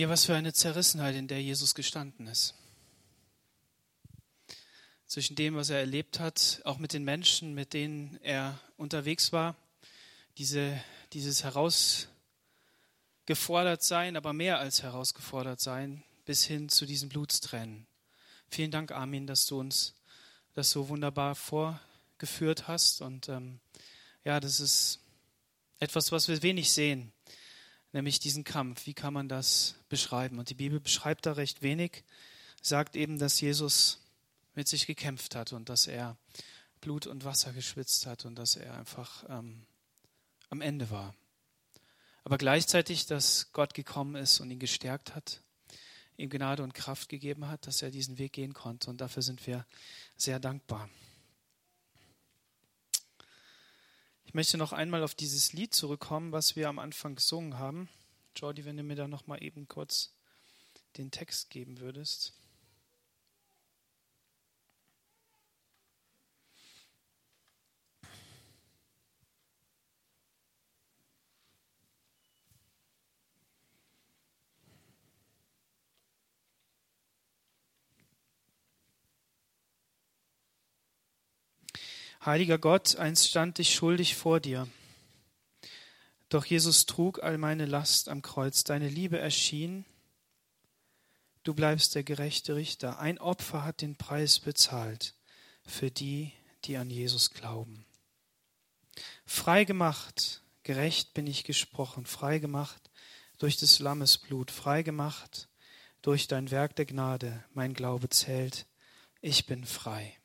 Ja, was für eine Zerrissenheit, in der Jesus gestanden ist. Zwischen dem, was er erlebt hat, auch mit den Menschen, mit denen er unterwegs war, diese, dieses herausgefordert sein, aber mehr als herausgefordert sein, bis hin zu diesen Blutstränen. Vielen Dank, Armin, dass du uns das so wunderbar vorgeführt hast. Und ähm, ja, das ist etwas, was wir wenig sehen, nämlich diesen Kampf. Wie kann man das beschreiben? Und die Bibel beschreibt da recht wenig, sagt eben, dass Jesus mit sich gekämpft hat und dass er Blut und Wasser geschwitzt hat und dass er einfach ähm, am Ende war. Aber gleichzeitig, dass Gott gekommen ist und ihn gestärkt hat, ihm Gnade und Kraft gegeben hat, dass er diesen Weg gehen konnte. Und dafür sind wir sehr dankbar. Ich möchte noch einmal auf dieses Lied zurückkommen, was wir am Anfang gesungen haben. Jordi, wenn du mir da noch mal eben kurz den Text geben würdest. Heiliger Gott, einst stand ich schuldig vor dir. Doch Jesus trug all meine Last am Kreuz. Deine Liebe erschien. Du bleibst der gerechte Richter. Ein Opfer hat den Preis bezahlt für die, die an Jesus glauben. Frei gemacht, gerecht bin ich gesprochen, frei gemacht durch des Lammes Blut, frei gemacht durch dein Werk der Gnade. Mein Glaube zählt. Ich bin frei.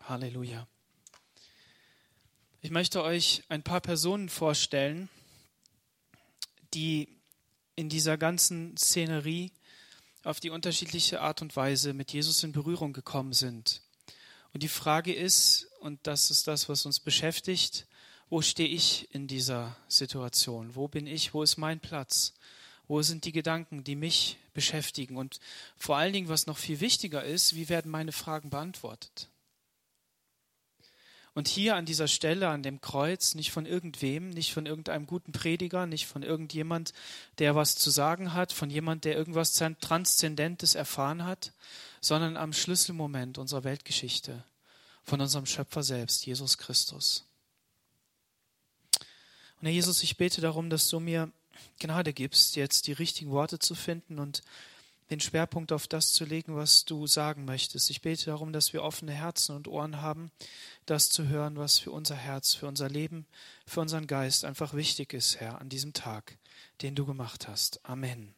Halleluja. Ich möchte euch ein paar Personen vorstellen, die in dieser ganzen Szenerie auf die unterschiedliche Art und Weise mit Jesus in Berührung gekommen sind. Und die Frage ist, und das ist das, was uns beschäftigt, wo stehe ich in dieser Situation? Wo bin ich? Wo ist mein Platz? Wo sind die Gedanken, die mich beschäftigen? Und vor allen Dingen, was noch viel wichtiger ist, wie werden meine Fragen beantwortet? Und hier an dieser Stelle, an dem Kreuz, nicht von irgendwem, nicht von irgendeinem guten Prediger, nicht von irgendjemand, der was zu sagen hat, von jemand, der irgendwas Transzendentes erfahren hat, sondern am Schlüsselmoment unserer Weltgeschichte, von unserem Schöpfer selbst, Jesus Christus. Und Herr Jesus, ich bete darum, dass du mir Gnade gibst, jetzt die richtigen Worte zu finden und den Schwerpunkt auf das zu legen, was du sagen möchtest. Ich bete darum, dass wir offene Herzen und Ohren haben, das zu hören, was für unser Herz, für unser Leben, für unseren Geist einfach wichtig ist, Herr, an diesem Tag, den du gemacht hast. Amen.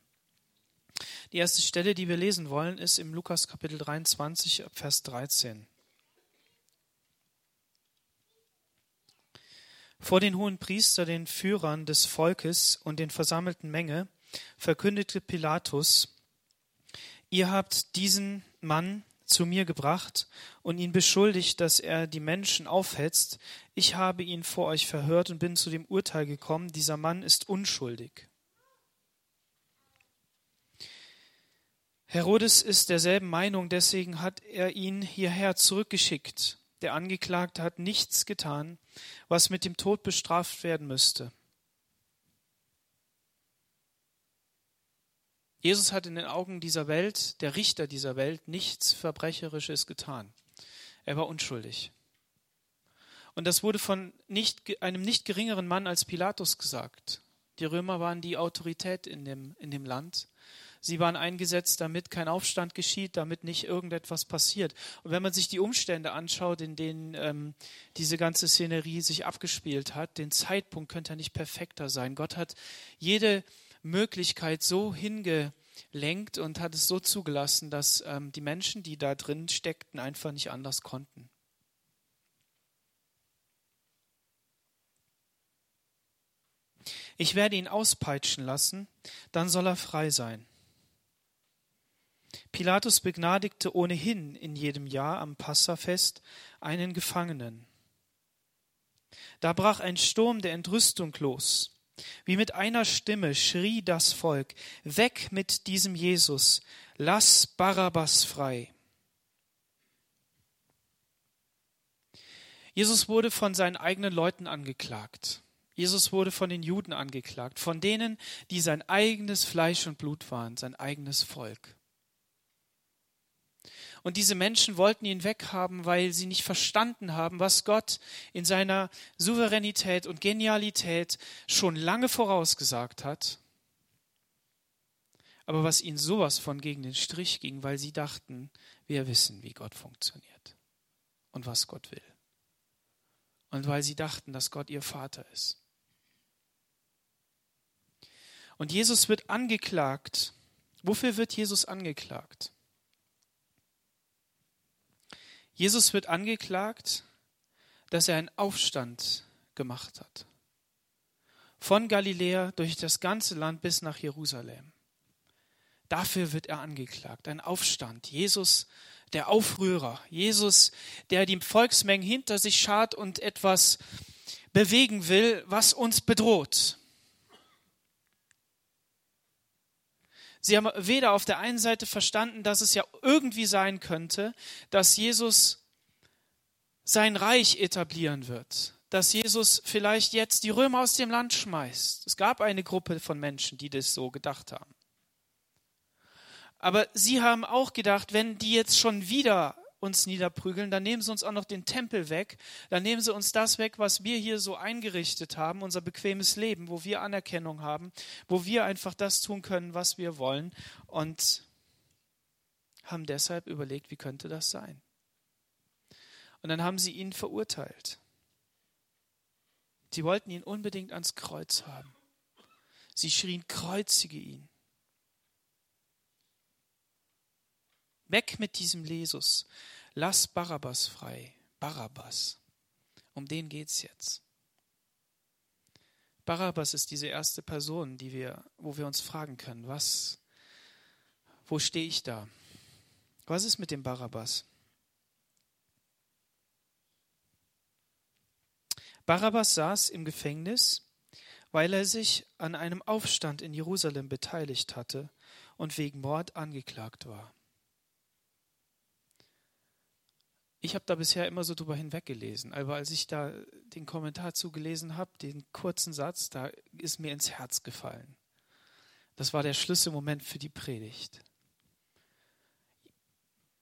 Die erste Stelle, die wir lesen wollen, ist im Lukas Kapitel 23, Vers 13. Vor den hohen Priester, den Führern des Volkes und den versammelten Menge verkündete Pilatus, Ihr habt diesen Mann zu mir gebracht und ihn beschuldigt, dass er die Menschen aufhetzt. Ich habe ihn vor euch verhört und bin zu dem Urteil gekommen, dieser Mann ist unschuldig. Herodes ist derselben Meinung, deswegen hat er ihn hierher zurückgeschickt. Der Angeklagte hat nichts getan, was mit dem Tod bestraft werden müsste. Jesus hat in den Augen dieser Welt, der Richter dieser Welt, nichts Verbrecherisches getan. Er war unschuldig. Und das wurde von nicht, einem nicht geringeren Mann als Pilatus gesagt. Die Römer waren die Autorität in dem, in dem Land. Sie waren eingesetzt, damit kein Aufstand geschieht, damit nicht irgendetwas passiert. Und wenn man sich die Umstände anschaut, in denen ähm, diese ganze Szenerie sich abgespielt hat, den Zeitpunkt könnte er nicht perfekter sein. Gott hat jede Möglichkeit so hingelenkt und hat es so zugelassen, dass ähm, die Menschen, die da drin steckten, einfach nicht anders konnten. Ich werde ihn auspeitschen lassen, dann soll er frei sein. Pilatus begnadigte ohnehin in jedem Jahr am Passafest einen Gefangenen. Da brach ein Sturm der Entrüstung los. Wie mit einer Stimme schrie das Volk, weg mit diesem Jesus, lass Barabbas frei. Jesus wurde von seinen eigenen Leuten angeklagt. Jesus wurde von den Juden angeklagt, von denen, die sein eigenes Fleisch und Blut waren, sein eigenes Volk. Und diese Menschen wollten ihn weghaben, weil sie nicht verstanden haben, was Gott in seiner Souveränität und Genialität schon lange vorausgesagt hat. Aber was ihnen sowas von gegen den Strich ging, weil sie dachten, wir wissen, wie Gott funktioniert und was Gott will. Und weil sie dachten, dass Gott ihr Vater ist. Und Jesus wird angeklagt. Wofür wird Jesus angeklagt? Jesus wird angeklagt, dass er einen Aufstand gemacht hat. Von Galiläa durch das ganze Land bis nach Jerusalem. Dafür wird er angeklagt. Ein Aufstand. Jesus, der Aufrührer. Jesus, der die Volksmengen hinter sich schart und etwas bewegen will, was uns bedroht. Sie haben weder auf der einen Seite verstanden, dass es ja irgendwie sein könnte, dass Jesus sein Reich etablieren wird, dass Jesus vielleicht jetzt die Römer aus dem Land schmeißt. Es gab eine Gruppe von Menschen, die das so gedacht haben. Aber sie haben auch gedacht, wenn die jetzt schon wieder uns niederprügeln, dann nehmen sie uns auch noch den Tempel weg, dann nehmen sie uns das weg, was wir hier so eingerichtet haben, unser bequemes Leben, wo wir Anerkennung haben, wo wir einfach das tun können, was wir wollen und haben deshalb überlegt, wie könnte das sein? Und dann haben sie ihn verurteilt. Sie wollten ihn unbedingt ans Kreuz haben. Sie schrien, kreuzige ihn. Weg mit diesem Jesus. Lass Barabbas frei. Barabbas. Um den geht es jetzt. Barabbas ist diese erste Person, die wir, wo wir uns fragen können, was, wo stehe ich da? Was ist mit dem Barabbas? Barabbas saß im Gefängnis, weil er sich an einem Aufstand in Jerusalem beteiligt hatte und wegen Mord angeklagt war. Ich habe da bisher immer so drüber hinweggelesen, aber als ich da den Kommentar zugelesen habe, den kurzen Satz, da ist mir ins Herz gefallen. Das war der Schlüsselmoment für die Predigt.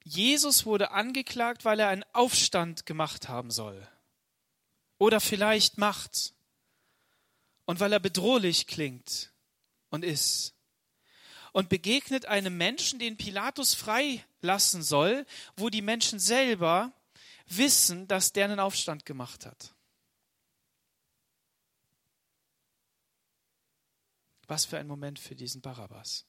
Jesus wurde angeklagt, weil er einen Aufstand gemacht haben soll. Oder vielleicht macht. Und weil er bedrohlich klingt und ist. Und begegnet einem Menschen, den Pilatus frei lassen soll, wo die Menschen selber wissen, dass der einen Aufstand gemacht hat. Was für ein Moment für diesen Barabbas.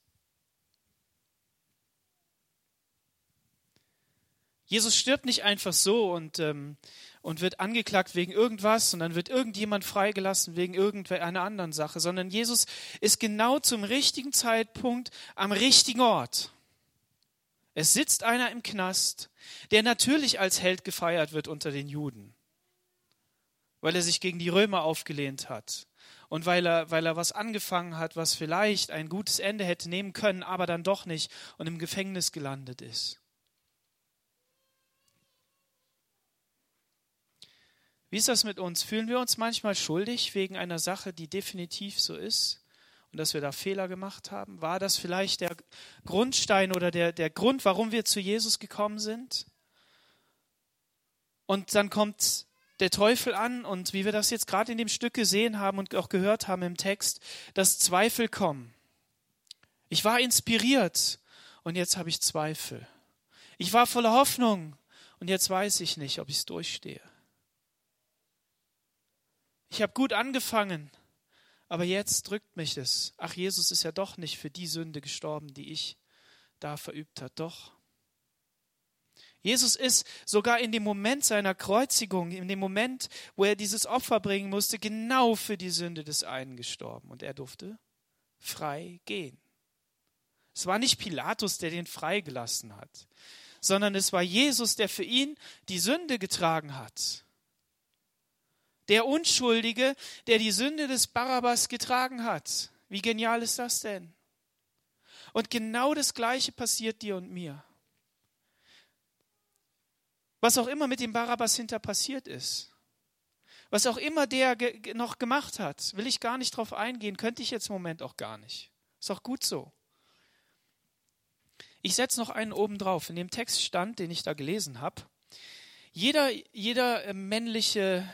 Jesus stirbt nicht einfach so und, ähm, und wird angeklagt wegen irgendwas und dann wird irgendjemand freigelassen wegen irgendeiner anderen Sache, sondern Jesus ist genau zum richtigen Zeitpunkt am richtigen Ort. Es sitzt einer im Knast, der natürlich als Held gefeiert wird unter den Juden, weil er sich gegen die Römer aufgelehnt hat und weil er, weil er was angefangen hat, was vielleicht ein gutes Ende hätte nehmen können, aber dann doch nicht und im Gefängnis gelandet ist. Wie ist das mit uns? Fühlen wir uns manchmal schuldig wegen einer Sache, die definitiv so ist? und dass wir da Fehler gemacht haben? War das vielleicht der Grundstein oder der, der Grund, warum wir zu Jesus gekommen sind? Und dann kommt der Teufel an und wie wir das jetzt gerade in dem Stück gesehen haben und auch gehört haben im Text, dass Zweifel kommen. Ich war inspiriert und jetzt habe ich Zweifel. Ich war voller Hoffnung und jetzt weiß ich nicht, ob ich es durchstehe. Ich habe gut angefangen aber jetzt drückt mich es. Ach, Jesus ist ja doch nicht für die Sünde gestorben, die ich da verübt hat. Doch. Jesus ist sogar in dem Moment seiner Kreuzigung, in dem Moment, wo er dieses Opfer bringen musste, genau für die Sünde des einen gestorben. Und er durfte frei gehen. Es war nicht Pilatus, der den freigelassen hat, sondern es war Jesus, der für ihn die Sünde getragen hat. Der Unschuldige, der die Sünde des Barabbas getragen hat. Wie genial ist das denn? Und genau das Gleiche passiert dir und mir. Was auch immer mit dem Barabbas hinter passiert ist. Was auch immer der ge noch gemacht hat, will ich gar nicht drauf eingehen, könnte ich jetzt im Moment auch gar nicht. Ist auch gut so. Ich setze noch einen oben drauf. In dem Text stand, den ich da gelesen habe, jeder, jeder äh, männliche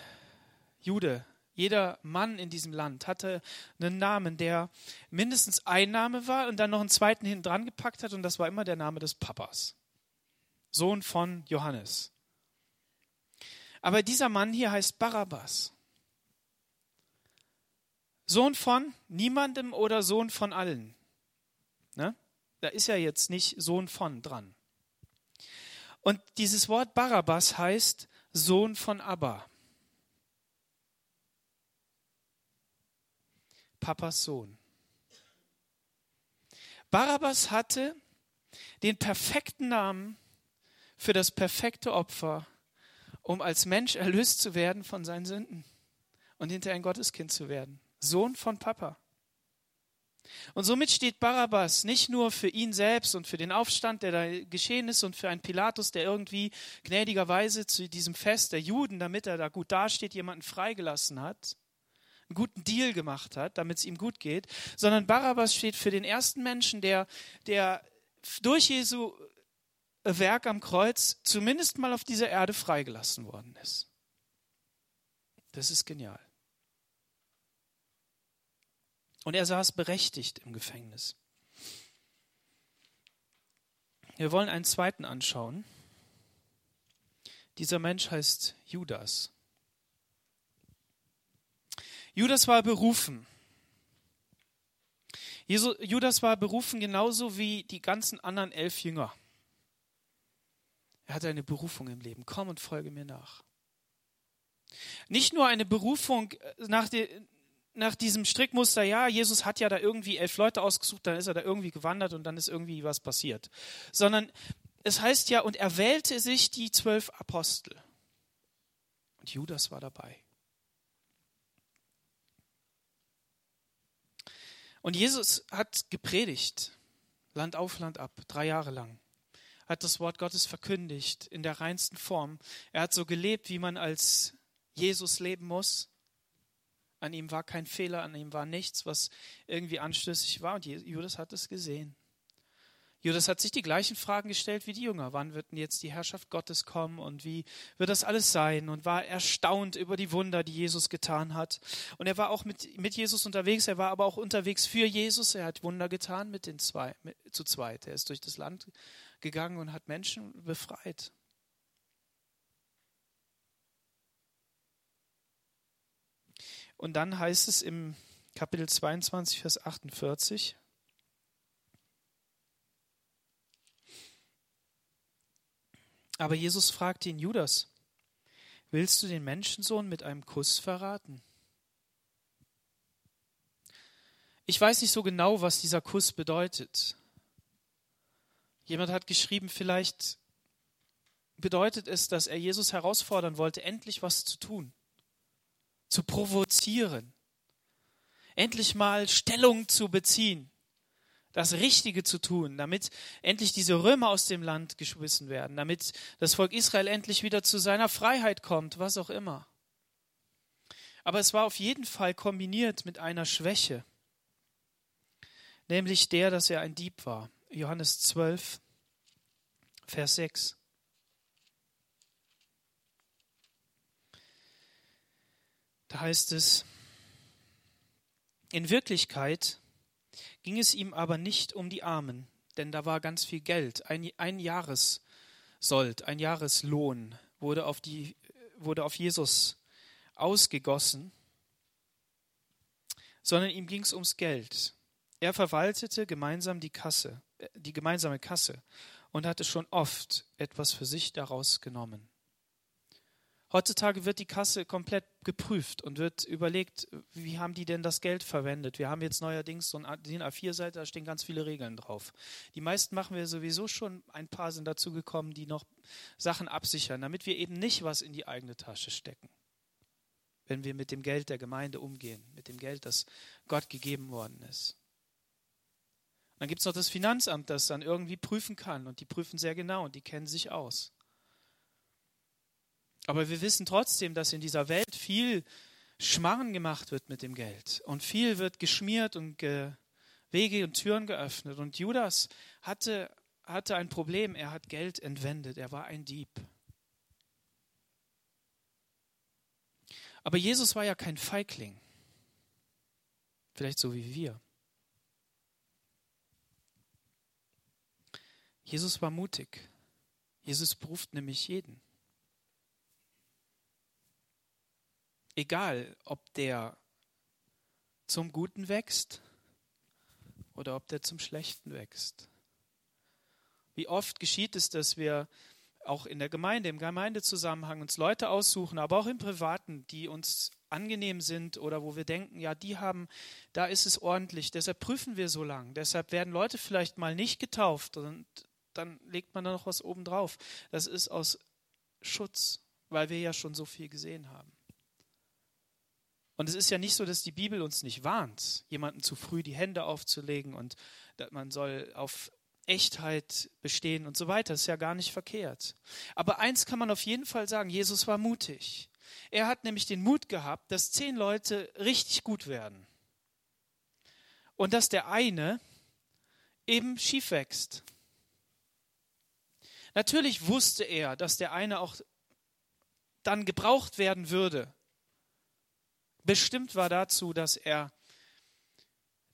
Jude, jeder Mann in diesem Land hatte einen Namen, der mindestens ein Name war und dann noch einen zweiten hinten dran gepackt hat und das war immer der Name des Papas. Sohn von Johannes. Aber dieser Mann hier heißt Barabbas. Sohn von niemandem oder Sohn von allen. Ne? Da ist ja jetzt nicht Sohn von dran. Und dieses Wort Barabbas heißt Sohn von Abba. Papas Sohn. Barabbas hatte den perfekten Namen für das perfekte Opfer, um als Mensch erlöst zu werden von seinen Sünden und hinter ein Gotteskind zu werden. Sohn von Papa. Und somit steht Barabbas nicht nur für ihn selbst und für den Aufstand, der da geschehen ist, und für einen Pilatus, der irgendwie gnädigerweise zu diesem Fest der Juden, damit er da gut dasteht, jemanden freigelassen hat, einen guten Deal gemacht hat, damit es ihm gut geht, sondern Barabbas steht für den ersten Menschen, der, der durch Jesu Werk am Kreuz zumindest mal auf dieser Erde freigelassen worden ist. Das ist genial. Und er saß berechtigt im Gefängnis. Wir wollen einen zweiten anschauen. Dieser Mensch heißt Judas. Judas war berufen. Judas war berufen genauso wie die ganzen anderen elf Jünger. Er hatte eine Berufung im Leben. Komm und folge mir nach. Nicht nur eine Berufung nach, der, nach diesem Strickmuster, ja, Jesus hat ja da irgendwie elf Leute ausgesucht, dann ist er da irgendwie gewandert und dann ist irgendwie was passiert. Sondern es heißt ja, und er wählte sich die zwölf Apostel. Und Judas war dabei. Und Jesus hat gepredigt, Land auf, Land ab, drei Jahre lang. Hat das Wort Gottes verkündigt in der reinsten Form. Er hat so gelebt, wie man als Jesus leben muss. An ihm war kein Fehler, an ihm war nichts, was irgendwie anstößig war. Und Judas hat es gesehen. Judas hat sich die gleichen Fragen gestellt wie die Jünger. Wann wird denn jetzt die Herrschaft Gottes kommen und wie wird das alles sein? Und war erstaunt über die Wunder, die Jesus getan hat. Und er war auch mit, mit Jesus unterwegs, er war aber auch unterwegs für Jesus. Er hat Wunder getan mit den zwei, mit, zu zweit. Er ist durch das Land gegangen und hat Menschen befreit. Und dann heißt es im Kapitel 22, Vers 48, Aber Jesus fragte ihn, Judas, willst du den Menschensohn mit einem Kuss verraten? Ich weiß nicht so genau, was dieser Kuss bedeutet. Jemand hat geschrieben, vielleicht bedeutet es, dass er Jesus herausfordern wollte, endlich was zu tun zu provozieren, endlich mal Stellung zu beziehen, das Richtige zu tun, damit endlich diese Römer aus dem Land geschmissen werden, damit das Volk Israel endlich wieder zu seiner Freiheit kommt, was auch immer. Aber es war auf jeden Fall kombiniert mit einer Schwäche, nämlich der, dass er ein Dieb war. Johannes 12, Vers 6. Da heißt es, in Wirklichkeit ging es ihm aber nicht um die Armen, denn da war ganz viel Geld. Ein, ein Jahressold, ein Jahreslohn wurde auf, die, wurde auf Jesus ausgegossen, sondern ihm ging es ums Geld. Er verwaltete gemeinsam die Kasse, äh, die gemeinsame Kasse und hatte schon oft etwas für sich daraus genommen. Heutzutage wird die Kasse komplett geprüft und wird überlegt, wie haben die denn das Geld verwendet. Wir haben jetzt neuerdings so eine DIN A4-Seite, da stehen ganz viele Regeln drauf. Die meisten machen wir sowieso schon, ein paar sind dazu gekommen, die noch Sachen absichern, damit wir eben nicht was in die eigene Tasche stecken. Wenn wir mit dem Geld der Gemeinde umgehen, mit dem Geld, das Gott gegeben worden ist. Dann gibt es noch das Finanzamt, das dann irgendwie prüfen kann und die prüfen sehr genau und die kennen sich aus. Aber wir wissen trotzdem, dass in dieser Welt viel Schmarren gemacht wird mit dem Geld und viel wird geschmiert und ge Wege und Türen geöffnet. Und Judas hatte, hatte ein Problem. Er hat Geld entwendet. Er war ein Dieb. Aber Jesus war ja kein Feigling. Vielleicht so wie wir. Jesus war mutig. Jesus beruft nämlich jeden. Egal, ob der zum Guten wächst oder ob der zum Schlechten wächst. Wie oft geschieht es, dass wir auch in der Gemeinde, im Gemeindezusammenhang uns Leute aussuchen, aber auch im Privaten, die uns angenehm sind oder wo wir denken, ja, die haben, da ist es ordentlich, deshalb prüfen wir so lang. Deshalb werden Leute vielleicht mal nicht getauft und dann legt man da noch was oben drauf. Das ist aus Schutz, weil wir ja schon so viel gesehen haben. Und es ist ja nicht so, dass die Bibel uns nicht warnt, jemanden zu früh die Hände aufzulegen und man soll auf Echtheit bestehen und so weiter. Das ist ja gar nicht verkehrt. Aber eins kann man auf jeden Fall sagen, Jesus war mutig. Er hat nämlich den Mut gehabt, dass zehn Leute richtig gut werden. Und dass der eine eben schief wächst. Natürlich wusste er, dass der eine auch dann gebraucht werden würde. Bestimmt war dazu, dass er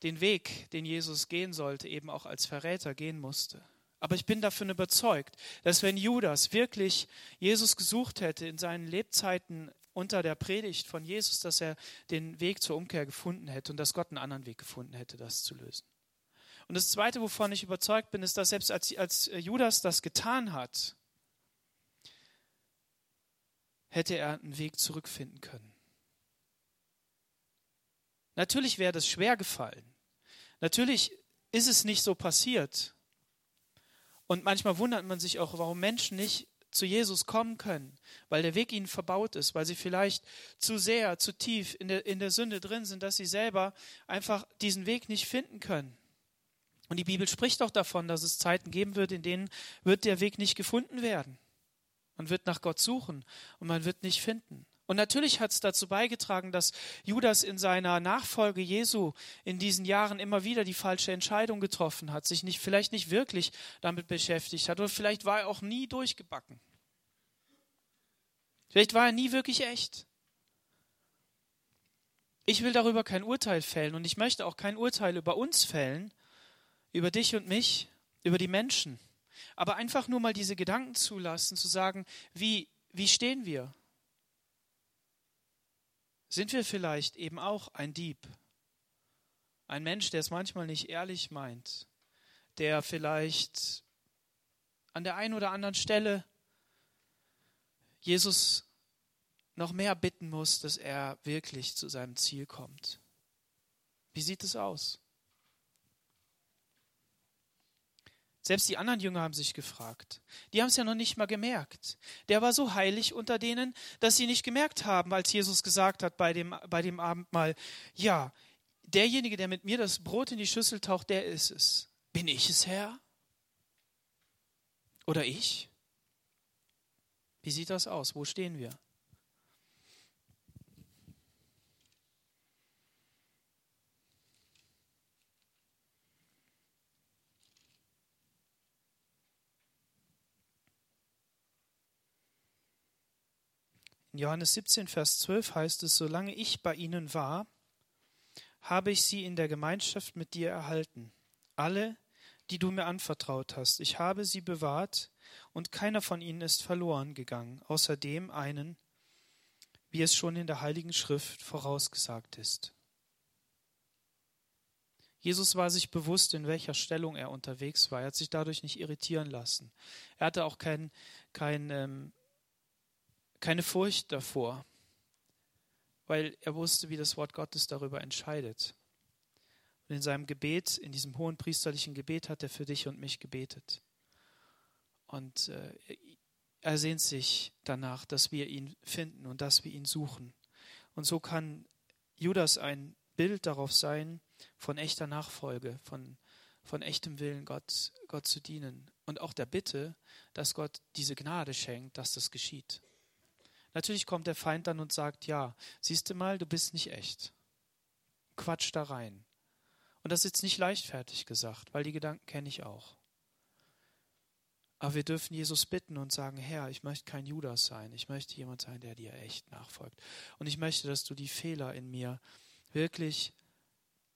den Weg, den Jesus gehen sollte, eben auch als Verräter gehen musste. Aber ich bin davon überzeugt, dass wenn Judas wirklich Jesus gesucht hätte in seinen Lebzeiten unter der Predigt von Jesus, dass er den Weg zur Umkehr gefunden hätte und dass Gott einen anderen Weg gefunden hätte, das zu lösen. Und das Zweite, wovon ich überzeugt bin, ist, dass selbst als, als Judas das getan hat, hätte er einen Weg zurückfinden können. Natürlich wäre das schwer gefallen. Natürlich ist es nicht so passiert. Und manchmal wundert man sich auch, warum Menschen nicht zu Jesus kommen können, weil der Weg ihnen verbaut ist, weil sie vielleicht zu sehr, zu tief in der, in der Sünde drin sind, dass sie selber einfach diesen Weg nicht finden können. Und die Bibel spricht auch davon, dass es Zeiten geben wird, in denen wird der Weg nicht gefunden werden. Man wird nach Gott suchen und man wird nicht finden. Und natürlich hat es dazu beigetragen, dass Judas in seiner Nachfolge Jesu in diesen Jahren immer wieder die falsche Entscheidung getroffen hat, sich nicht, vielleicht nicht wirklich damit beschäftigt hat oder vielleicht war er auch nie durchgebacken. Vielleicht war er nie wirklich echt. Ich will darüber kein Urteil fällen und ich möchte auch kein Urteil über uns fällen, über dich und mich, über die Menschen. Aber einfach nur mal diese Gedanken zulassen, zu sagen, wie, wie stehen wir? Sind wir vielleicht eben auch ein Dieb? Ein Mensch, der es manchmal nicht ehrlich meint, der vielleicht an der einen oder anderen Stelle Jesus noch mehr bitten muss, dass er wirklich zu seinem Ziel kommt. Wie sieht es aus? Selbst die anderen Jünger haben sich gefragt. Die haben es ja noch nicht mal gemerkt. Der war so heilig unter denen, dass sie nicht gemerkt haben, als Jesus gesagt hat bei dem, bei dem Abendmahl, ja, derjenige, der mit mir das Brot in die Schüssel taucht, der ist es. Bin ich es, Herr? Oder ich? Wie sieht das aus? Wo stehen wir? In Johannes 17, Vers 12 heißt es, solange ich bei ihnen war, habe ich sie in der Gemeinschaft mit dir erhalten. Alle, die du mir anvertraut hast. Ich habe sie bewahrt, und keiner von ihnen ist verloren gegangen, außer dem einen, wie es schon in der Heiligen Schrift vorausgesagt ist. Jesus war sich bewusst, in welcher Stellung er unterwegs war. Er hat sich dadurch nicht irritieren lassen. Er hatte auch kein, kein ähm, keine Furcht davor, weil er wusste, wie das Wort Gottes darüber entscheidet. Und in seinem Gebet, in diesem hohen priesterlichen Gebet, hat er für dich und mich gebetet. Und äh, er sehnt sich danach, dass wir ihn finden und dass wir ihn suchen. Und so kann Judas ein Bild darauf sein, von echter Nachfolge, von, von echtem Willen, Gott, Gott zu dienen. Und auch der Bitte, dass Gott diese Gnade schenkt, dass das geschieht Natürlich kommt der Feind dann und sagt, ja, siehst du mal, du bist nicht echt. Quatsch da rein. Und das ist jetzt nicht leichtfertig gesagt, weil die Gedanken kenne ich auch. Aber wir dürfen Jesus bitten und sagen, Herr, ich möchte kein Judas sein. Ich möchte jemand sein, der dir echt nachfolgt. Und ich möchte, dass du die Fehler in mir wirklich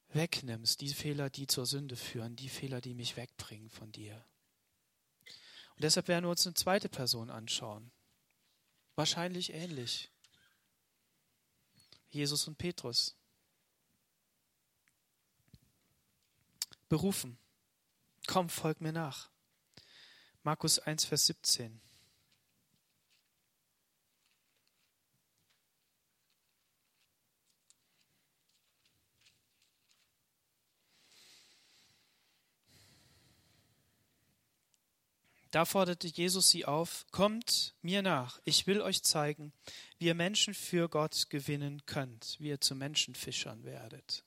wegnimmst, die Fehler, die zur Sünde führen, die Fehler, die mich wegbringen von dir. Und deshalb werden wir uns eine zweite Person anschauen. Wahrscheinlich ähnlich. Jesus und Petrus. Berufen. Komm, folg mir nach. Markus 1, Vers 17. Da forderte Jesus sie auf, kommt mir nach, ich will euch zeigen, wie ihr Menschen für Gott gewinnen könnt, wie ihr zu Menschenfischern werdet.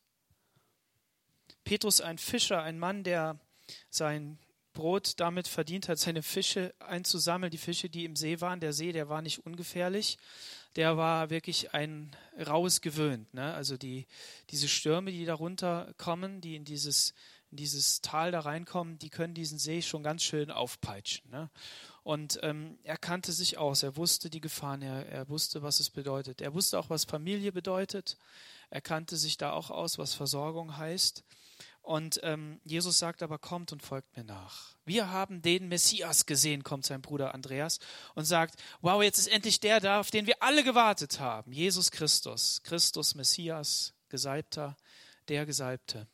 Petrus, ein Fischer, ein Mann, der sein Brot damit verdient hat, seine Fische einzusammeln, die Fische, die im See waren. Der See, der war nicht ungefährlich, der war wirklich ein raues gewöhnt. Ne? Also die, diese Stürme, die darunter kommen, die in dieses in dieses Tal da reinkommen, die können diesen See schon ganz schön aufpeitschen. Ne? Und ähm, er kannte sich aus, er wusste die Gefahren, er, er wusste, was es bedeutet. Er wusste auch, was Familie bedeutet. Er kannte sich da auch aus, was Versorgung heißt. Und ähm, Jesus sagt aber, kommt und folgt mir nach. Wir haben den Messias gesehen, kommt sein Bruder Andreas und sagt, wow, jetzt ist endlich der da, auf den wir alle gewartet haben. Jesus Christus, Christus Messias, Gesalbter, der Gesalbte.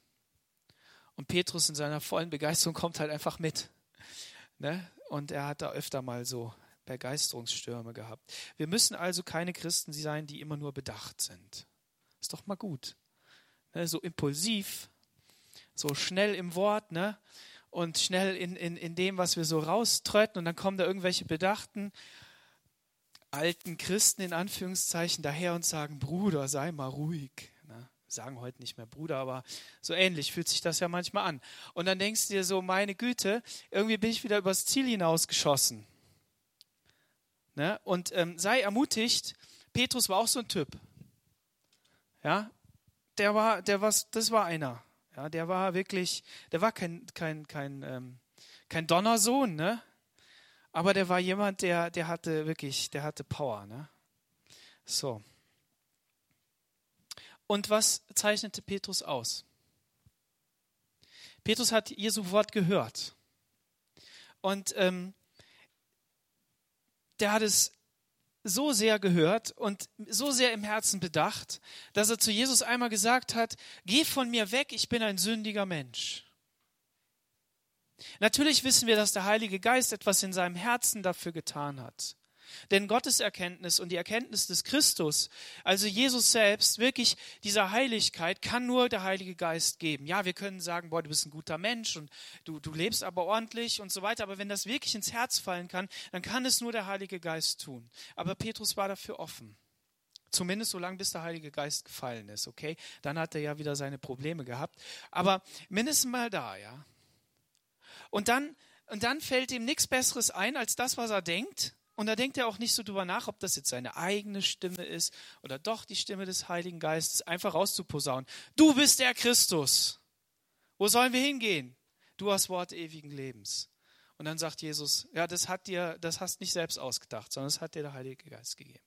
Und Petrus in seiner vollen Begeisterung kommt halt einfach mit. Ne? Und er hat da öfter mal so Begeisterungsstürme gehabt. Wir müssen also keine Christen sein, die immer nur bedacht sind. Ist doch mal gut. Ne? So impulsiv, so schnell im Wort, ne? Und schnell in, in, in dem, was wir so rauströten. Und dann kommen da irgendwelche bedachten alten Christen in Anführungszeichen daher und sagen, Bruder, sei mal ruhig sagen heute nicht mehr Bruder, aber so ähnlich fühlt sich das ja manchmal an. Und dann denkst du dir so, meine Güte, irgendwie bin ich wieder übers Ziel hinausgeschossen. Ne? Und ähm, sei ermutigt, Petrus war auch so ein Typ. Ja, der war, der war, das war einer. Ja, der war wirklich, der war kein, kein, kein, ähm, kein Donnersohn, ne? Aber der war jemand, der, der hatte wirklich, der hatte Power, ne? So. Und was zeichnete Petrus aus? Petrus hat Jesu Wort gehört. Und ähm, der hat es so sehr gehört und so sehr im Herzen bedacht, dass er zu Jesus einmal gesagt hat, geh von mir weg, ich bin ein sündiger Mensch. Natürlich wissen wir, dass der Heilige Geist etwas in seinem Herzen dafür getan hat. Denn Gottes Erkenntnis und die Erkenntnis des Christus, also Jesus selbst, wirklich dieser Heiligkeit, kann nur der Heilige Geist geben. Ja, wir können sagen, boah, du bist ein guter Mensch und du, du lebst aber ordentlich und so weiter. Aber wenn das wirklich ins Herz fallen kann, dann kann es nur der Heilige Geist tun. Aber Petrus war dafür offen. Zumindest so lange, bis der Heilige Geist gefallen ist, okay? Dann hat er ja wieder seine Probleme gehabt. Aber mindestens mal da, ja. Und dann, und dann fällt ihm nichts Besseres ein, als das, was er denkt. Und da denkt er auch nicht so drüber nach, ob das jetzt seine eigene Stimme ist oder doch die Stimme des Heiligen Geistes, einfach rauszuposaunen. Du bist der Christus. Wo sollen wir hingehen? Du hast Wort ewigen Lebens. Und dann sagt Jesus, ja, das hat dir, das hast nicht selbst ausgedacht, sondern das hat dir der Heilige Geist gegeben.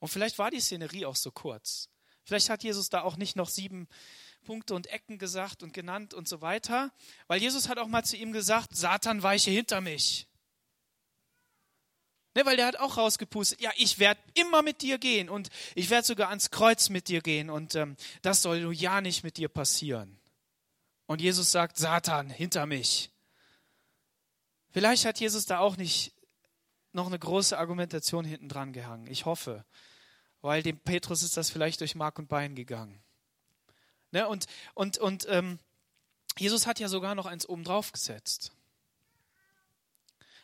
Und vielleicht war die Szenerie auch so kurz. Vielleicht hat Jesus da auch nicht noch sieben Punkte und Ecken gesagt und genannt und so weiter, weil Jesus hat auch mal zu ihm gesagt, Satan weiche hinter mich. Ne, weil der hat auch rausgepustet, ja, ich werde immer mit dir gehen und ich werde sogar ans Kreuz mit dir gehen und ähm, das soll ja nicht mit dir passieren. Und Jesus sagt, Satan, hinter mich. Vielleicht hat Jesus da auch nicht noch eine große Argumentation hinten dran gehangen. Ich hoffe, weil dem Petrus ist das vielleicht durch Mark und Bein gegangen. Ne, und und, und ähm, Jesus hat ja sogar noch eins oben drauf gesetzt.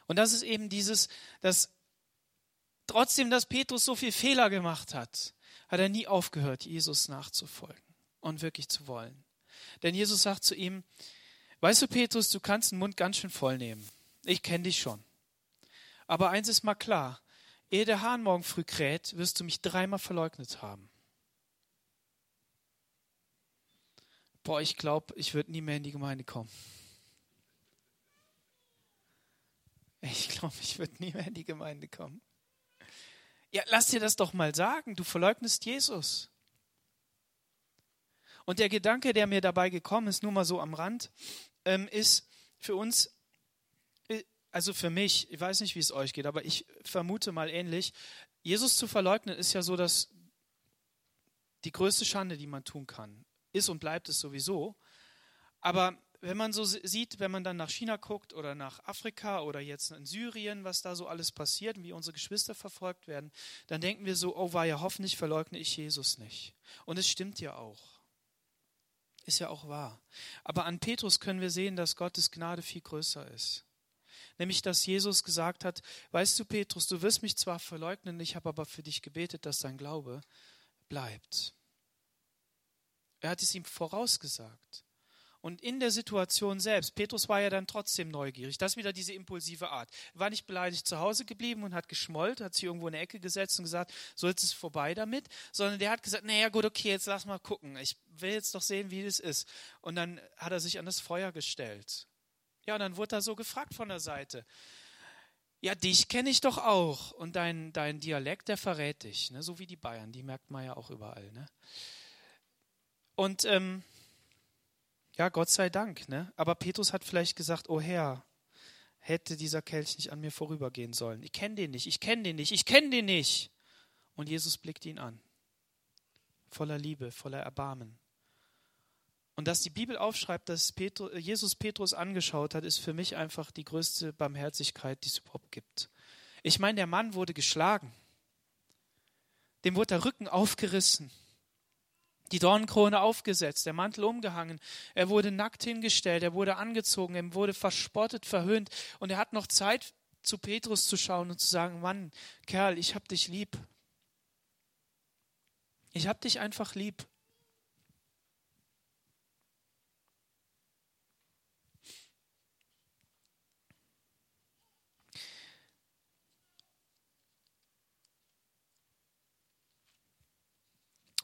Und das ist eben dieses, dass Trotzdem, dass Petrus so viel Fehler gemacht hat, hat er nie aufgehört, Jesus nachzufolgen und wirklich zu wollen. Denn Jesus sagt zu ihm, weißt du, Petrus, du kannst den Mund ganz schön voll nehmen. Ich kenne dich schon. Aber eins ist mal klar, ehe der Hahn morgen früh kräht, wirst du mich dreimal verleugnet haben. Boah, ich glaube, ich würde nie mehr in die Gemeinde kommen. Ich glaube, ich würde nie mehr in die Gemeinde kommen. Ja, lass dir das doch mal sagen. Du verleugnest Jesus. Und der Gedanke, der mir dabei gekommen ist, nur mal so am Rand, ähm, ist für uns, äh, also für mich, ich weiß nicht, wie es euch geht, aber ich vermute mal ähnlich, Jesus zu verleugnen ist ja so, dass die größte Schande, die man tun kann, ist und bleibt es sowieso. Aber wenn man so sieht, wenn man dann nach China guckt oder nach Afrika oder jetzt in Syrien, was da so alles passiert und wie unsere Geschwister verfolgt werden, dann denken wir so, oh war ja, hoffentlich verleugne ich Jesus nicht. Und es stimmt ja auch. Ist ja auch wahr. Aber an Petrus können wir sehen, dass Gottes Gnade viel größer ist. Nämlich, dass Jesus gesagt hat, weißt du, Petrus, du wirst mich zwar verleugnen, ich habe aber für dich gebetet, dass dein Glaube bleibt. Er hat es ihm vorausgesagt. Und in der Situation selbst, Petrus war ja dann trotzdem neugierig. Das wieder diese impulsive Art. War nicht beleidigt zu Hause geblieben und hat geschmollt, hat sich irgendwo in eine Ecke gesetzt und gesagt, so jetzt ist es vorbei damit, sondern der hat gesagt, naja gut, okay, jetzt lass mal gucken. Ich will jetzt doch sehen, wie das ist. Und dann hat er sich an das Feuer gestellt. Ja, und dann wurde er so gefragt von der Seite. Ja, dich kenne ich doch auch. Und dein, dein Dialekt, der verrät dich. Ne? So wie die Bayern, die merkt man ja auch überall. Ne? Und ähm, ja, Gott sei Dank. Ne? Aber Petrus hat vielleicht gesagt, oh Herr, hätte dieser Kelch nicht an mir vorübergehen sollen. Ich kenne den nicht, ich kenne den nicht, ich kenne den nicht. Und Jesus blickt ihn an. Voller Liebe, voller Erbarmen. Und dass die Bibel aufschreibt, dass Petrus, Jesus Petrus angeschaut hat, ist für mich einfach die größte Barmherzigkeit, die es überhaupt gibt. Ich meine, der Mann wurde geschlagen. Dem wurde der Rücken aufgerissen die Dornenkrone aufgesetzt, der Mantel umgehangen, er wurde nackt hingestellt, er wurde angezogen, er wurde verspottet, verhöhnt und er hat noch Zeit zu Petrus zu schauen und zu sagen, Mann, Kerl, ich hab dich lieb. Ich hab dich einfach lieb.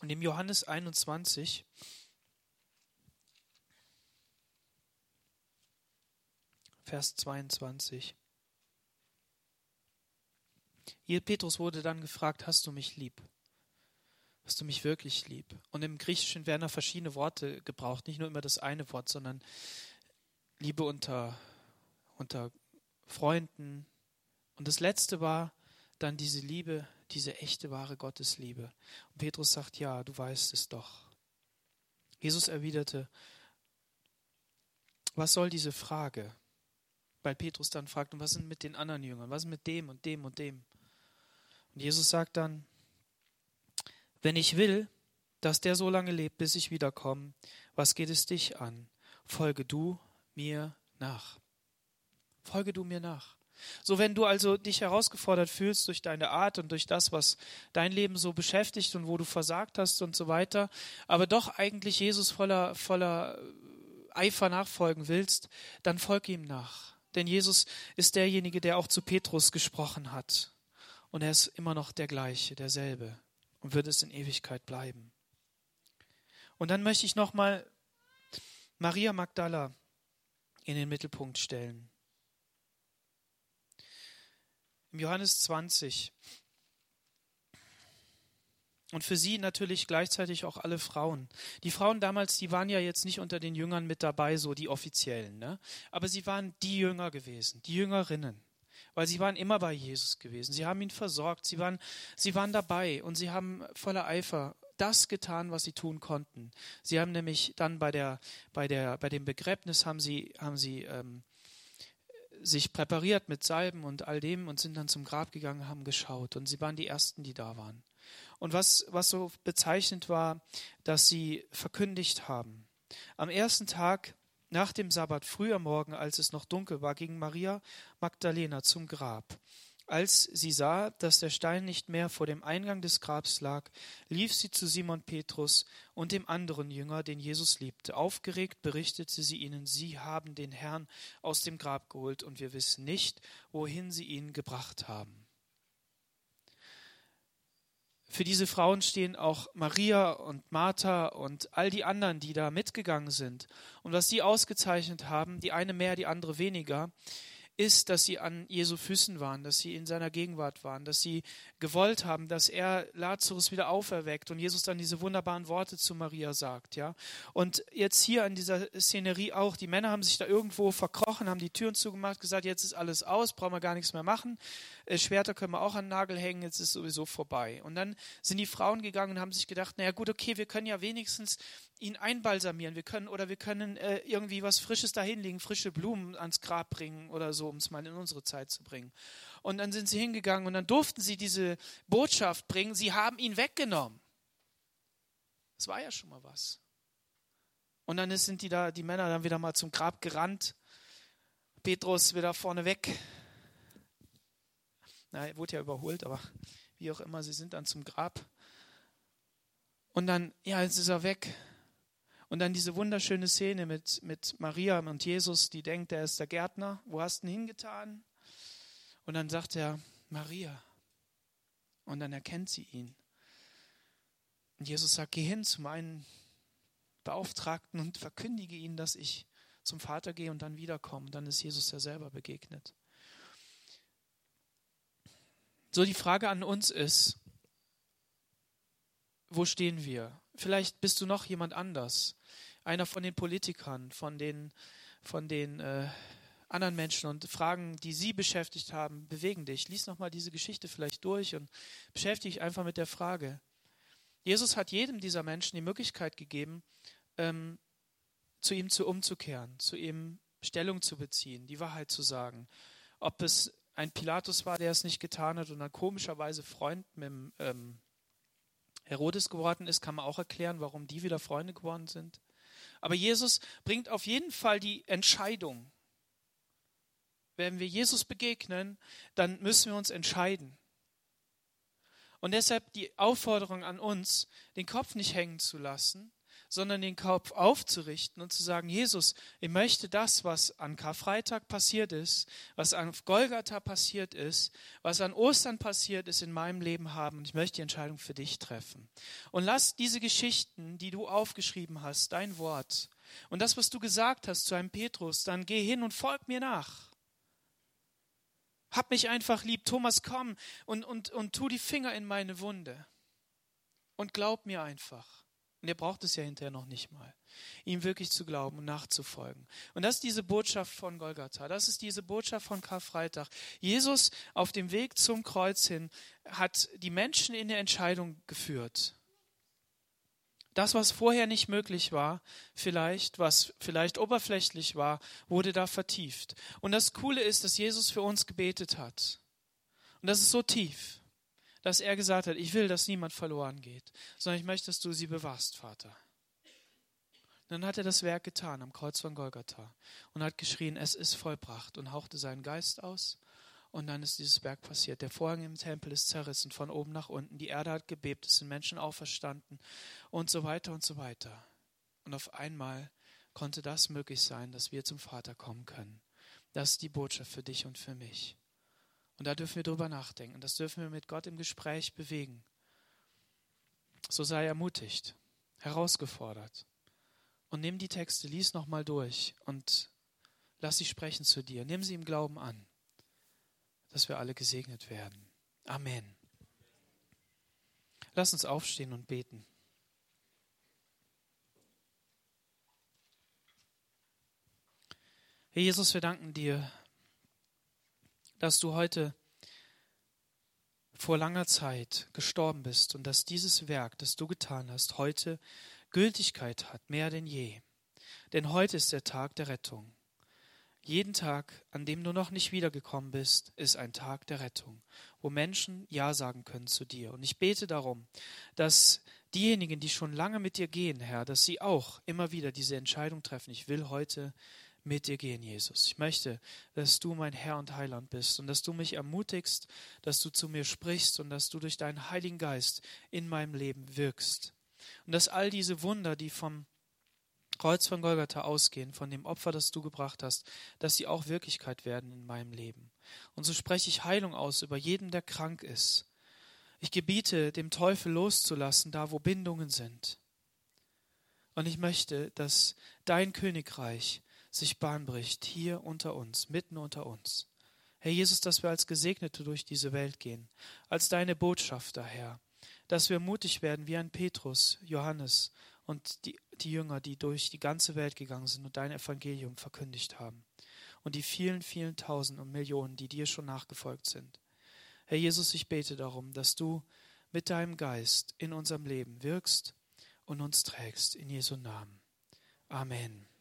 Und im Johannes 21, Vers 22. Hier Petrus wurde dann gefragt, hast du mich lieb? Hast du mich wirklich lieb? Und im Griechischen werden da verschiedene Worte gebraucht, nicht nur immer das eine Wort, sondern Liebe unter, unter Freunden. Und das letzte war dann diese Liebe, diese echte, wahre Gottesliebe. Und Petrus sagt, ja, du weißt es doch. Jesus erwiderte, was soll diese Frage? Weil Petrus dann fragt, und was sind mit den anderen Jüngern? Was ist mit dem und dem und dem? Und Jesus sagt dann, wenn ich will, dass der so lange lebt, bis ich wiederkomme, was geht es dich an? Folge du mir nach. Folge du mir nach. So, wenn du also dich herausgefordert fühlst durch deine Art und durch das, was dein Leben so beschäftigt und wo du versagt hast und so weiter, aber doch eigentlich Jesus voller, voller Eifer nachfolgen willst, dann folg ihm nach. Denn Jesus ist derjenige, der auch zu Petrus gesprochen hat. Und er ist immer noch der gleiche, derselbe und wird es in Ewigkeit bleiben. Und dann möchte ich nochmal Maria Magdala in den Mittelpunkt stellen. Im Johannes 20. Und für sie natürlich gleichzeitig auch alle Frauen. Die Frauen damals, die waren ja jetzt nicht unter den Jüngern mit dabei, so die offiziellen, ne? aber sie waren die Jünger gewesen, die Jüngerinnen. Weil sie waren immer bei Jesus gewesen. Sie haben ihn versorgt, sie waren, sie waren dabei und sie haben voller Eifer das getan, was sie tun konnten. Sie haben nämlich dann bei, der, bei, der, bei dem Begräbnis haben sie, haben sie ähm, sich präpariert mit Salben und all dem und sind dann zum Grab gegangen, haben geschaut. Und sie waren die Ersten, die da waren. Und was, was so bezeichnend war, dass sie verkündigt haben. Am ersten Tag nach dem Sabbat, früh am Morgen, als es noch dunkel war, ging Maria Magdalena zum Grab. Als sie sah, dass der Stein nicht mehr vor dem Eingang des Grabs lag, lief sie zu Simon Petrus und dem anderen Jünger, den Jesus liebte. Aufgeregt berichtete sie ihnen, sie haben den Herrn aus dem Grab geholt und wir wissen nicht, wohin sie ihn gebracht haben. für diese Frauen stehen auch Maria und Martha und all die anderen, die da mitgegangen sind. Und was sie ausgezeichnet haben, die eine mehr, die andere weniger, ist, dass sie an Jesu Füßen waren, dass sie in seiner Gegenwart waren, dass sie gewollt haben, dass er Lazarus wieder auferweckt und Jesus dann diese wunderbaren Worte zu Maria sagt, ja. Und jetzt hier an dieser Szenerie auch, die Männer haben sich da irgendwo verkrochen, haben die Türen zugemacht, gesagt, jetzt ist alles aus, brauchen wir gar nichts mehr machen. Äh, Schwerter können wir auch an den Nagel hängen, jetzt ist sowieso vorbei. Und dann sind die Frauen gegangen und haben sich gedacht, naja gut, okay, wir können ja wenigstens ihn einbalsamieren, wir können oder wir können äh, irgendwie was Frisches dahinlegen, frische Blumen ans Grab bringen oder so, um es mal in unsere Zeit zu bringen. Und dann sind sie hingegangen und dann durften sie diese Botschaft bringen, sie haben ihn weggenommen. Das war ja schon mal was. Und dann sind die da, die Männer dann wieder mal zum Grab gerannt. Petrus wieder vorne weg. Na, er wurde ja überholt, aber wie auch immer, sie sind dann zum Grab. Und dann, ja, jetzt ist er weg. Und dann diese wunderschöne Szene mit, mit Maria und Jesus, die denkt, er ist der Gärtner. Wo hast du ihn hingetan? Und dann sagt er, Maria. Und dann erkennt sie ihn. Und Jesus sagt, geh hin zu meinen Beauftragten und verkündige ihnen, dass ich zum Vater gehe und dann wiederkomme. Und dann ist Jesus ja selber begegnet. So, die Frage an uns ist, wo stehen wir? Vielleicht bist du noch jemand anders. Einer von den Politikern, von den, von den äh, anderen Menschen und Fragen, die sie beschäftigt haben, bewegen dich. Lies nochmal diese Geschichte vielleicht durch und beschäftige dich einfach mit der Frage. Jesus hat jedem dieser Menschen die Möglichkeit gegeben, ähm, zu ihm zu umzukehren, zu ihm Stellung zu beziehen, die Wahrheit zu sagen. Ob es ein Pilatus war, der es nicht getan hat und dann komischerweise Freund mit dem, ähm, Herodes geworden ist, kann man auch erklären, warum die wieder Freunde geworden sind. Aber Jesus bringt auf jeden Fall die Entscheidung. Wenn wir Jesus begegnen, dann müssen wir uns entscheiden. Und deshalb die Aufforderung an uns, den Kopf nicht hängen zu lassen, sondern den Kopf aufzurichten und zu sagen, Jesus, ich möchte das, was an Karfreitag passiert ist, was an Golgatha passiert ist, was an Ostern passiert ist, in meinem Leben haben und ich möchte die Entscheidung für dich treffen. Und lass diese Geschichten, die du aufgeschrieben hast, dein Wort und das, was du gesagt hast zu einem Petrus, dann geh hin und folg mir nach. Hab mich einfach lieb, Thomas, komm und, und, und tu die Finger in meine Wunde. Und glaub mir einfach. Und er braucht es ja hinterher noch nicht mal, ihm wirklich zu glauben und nachzufolgen. Und das ist diese Botschaft von Golgatha, das ist diese Botschaft von Karfreitag. Jesus auf dem Weg zum Kreuz hin hat die Menschen in der Entscheidung geführt. Das, was vorher nicht möglich war, vielleicht, was vielleicht oberflächlich war, wurde da vertieft. Und das Coole ist, dass Jesus für uns gebetet hat. Und das ist so tief dass er gesagt hat, ich will, dass niemand verloren geht, sondern ich möchte, dass du sie bewahrst, Vater. Dann hat er das Werk getan am Kreuz von Golgatha und hat geschrien, es ist vollbracht und hauchte seinen Geist aus. Und dann ist dieses Werk passiert. Der Vorhang im Tempel ist zerrissen von oben nach unten. Die Erde hat gebebt, es sind Menschen auferstanden und so weiter und so weiter. Und auf einmal konnte das möglich sein, dass wir zum Vater kommen können. Das ist die Botschaft für dich und für mich. Und da dürfen wir drüber nachdenken. Das dürfen wir mit Gott im Gespräch bewegen. So sei ermutigt, herausgefordert. Und nimm die Texte, lies nochmal durch und lass sie sprechen zu dir. Nimm sie im Glauben an, dass wir alle gesegnet werden. Amen. Lass uns aufstehen und beten. Herr Jesus, wir danken dir dass du heute vor langer Zeit gestorben bist und dass dieses Werk, das du getan hast, heute Gültigkeit hat, mehr denn je. Denn heute ist der Tag der Rettung. Jeden Tag, an dem du noch nicht wiedergekommen bist, ist ein Tag der Rettung, wo Menschen Ja sagen können zu dir. Und ich bete darum, dass diejenigen, die schon lange mit dir gehen, Herr, dass sie auch immer wieder diese Entscheidung treffen. Ich will heute mit dir gehen, Jesus. Ich möchte, dass du mein Herr und Heiland bist und dass du mich ermutigst, dass du zu mir sprichst und dass du durch deinen Heiligen Geist in meinem Leben wirkst. Und dass all diese Wunder, die vom Kreuz von Golgatha ausgehen, von dem Opfer, das du gebracht hast, dass sie auch Wirklichkeit werden in meinem Leben. Und so spreche ich Heilung aus über jeden, der krank ist. Ich gebiete dem Teufel loszulassen, da wo Bindungen sind. Und ich möchte, dass dein Königreich sich Bahn bricht, hier unter uns, mitten unter uns. Herr Jesus, dass wir als Gesegnete durch diese Welt gehen, als deine Botschafter, Herr, dass wir mutig werden wie ein Petrus, Johannes und die, die Jünger, die durch die ganze Welt gegangen sind und dein Evangelium verkündigt haben. Und die vielen, vielen Tausend und Millionen, die dir schon nachgefolgt sind. Herr Jesus, ich bete darum, dass du mit deinem Geist in unserem Leben wirkst und uns trägst. In Jesu Namen. Amen.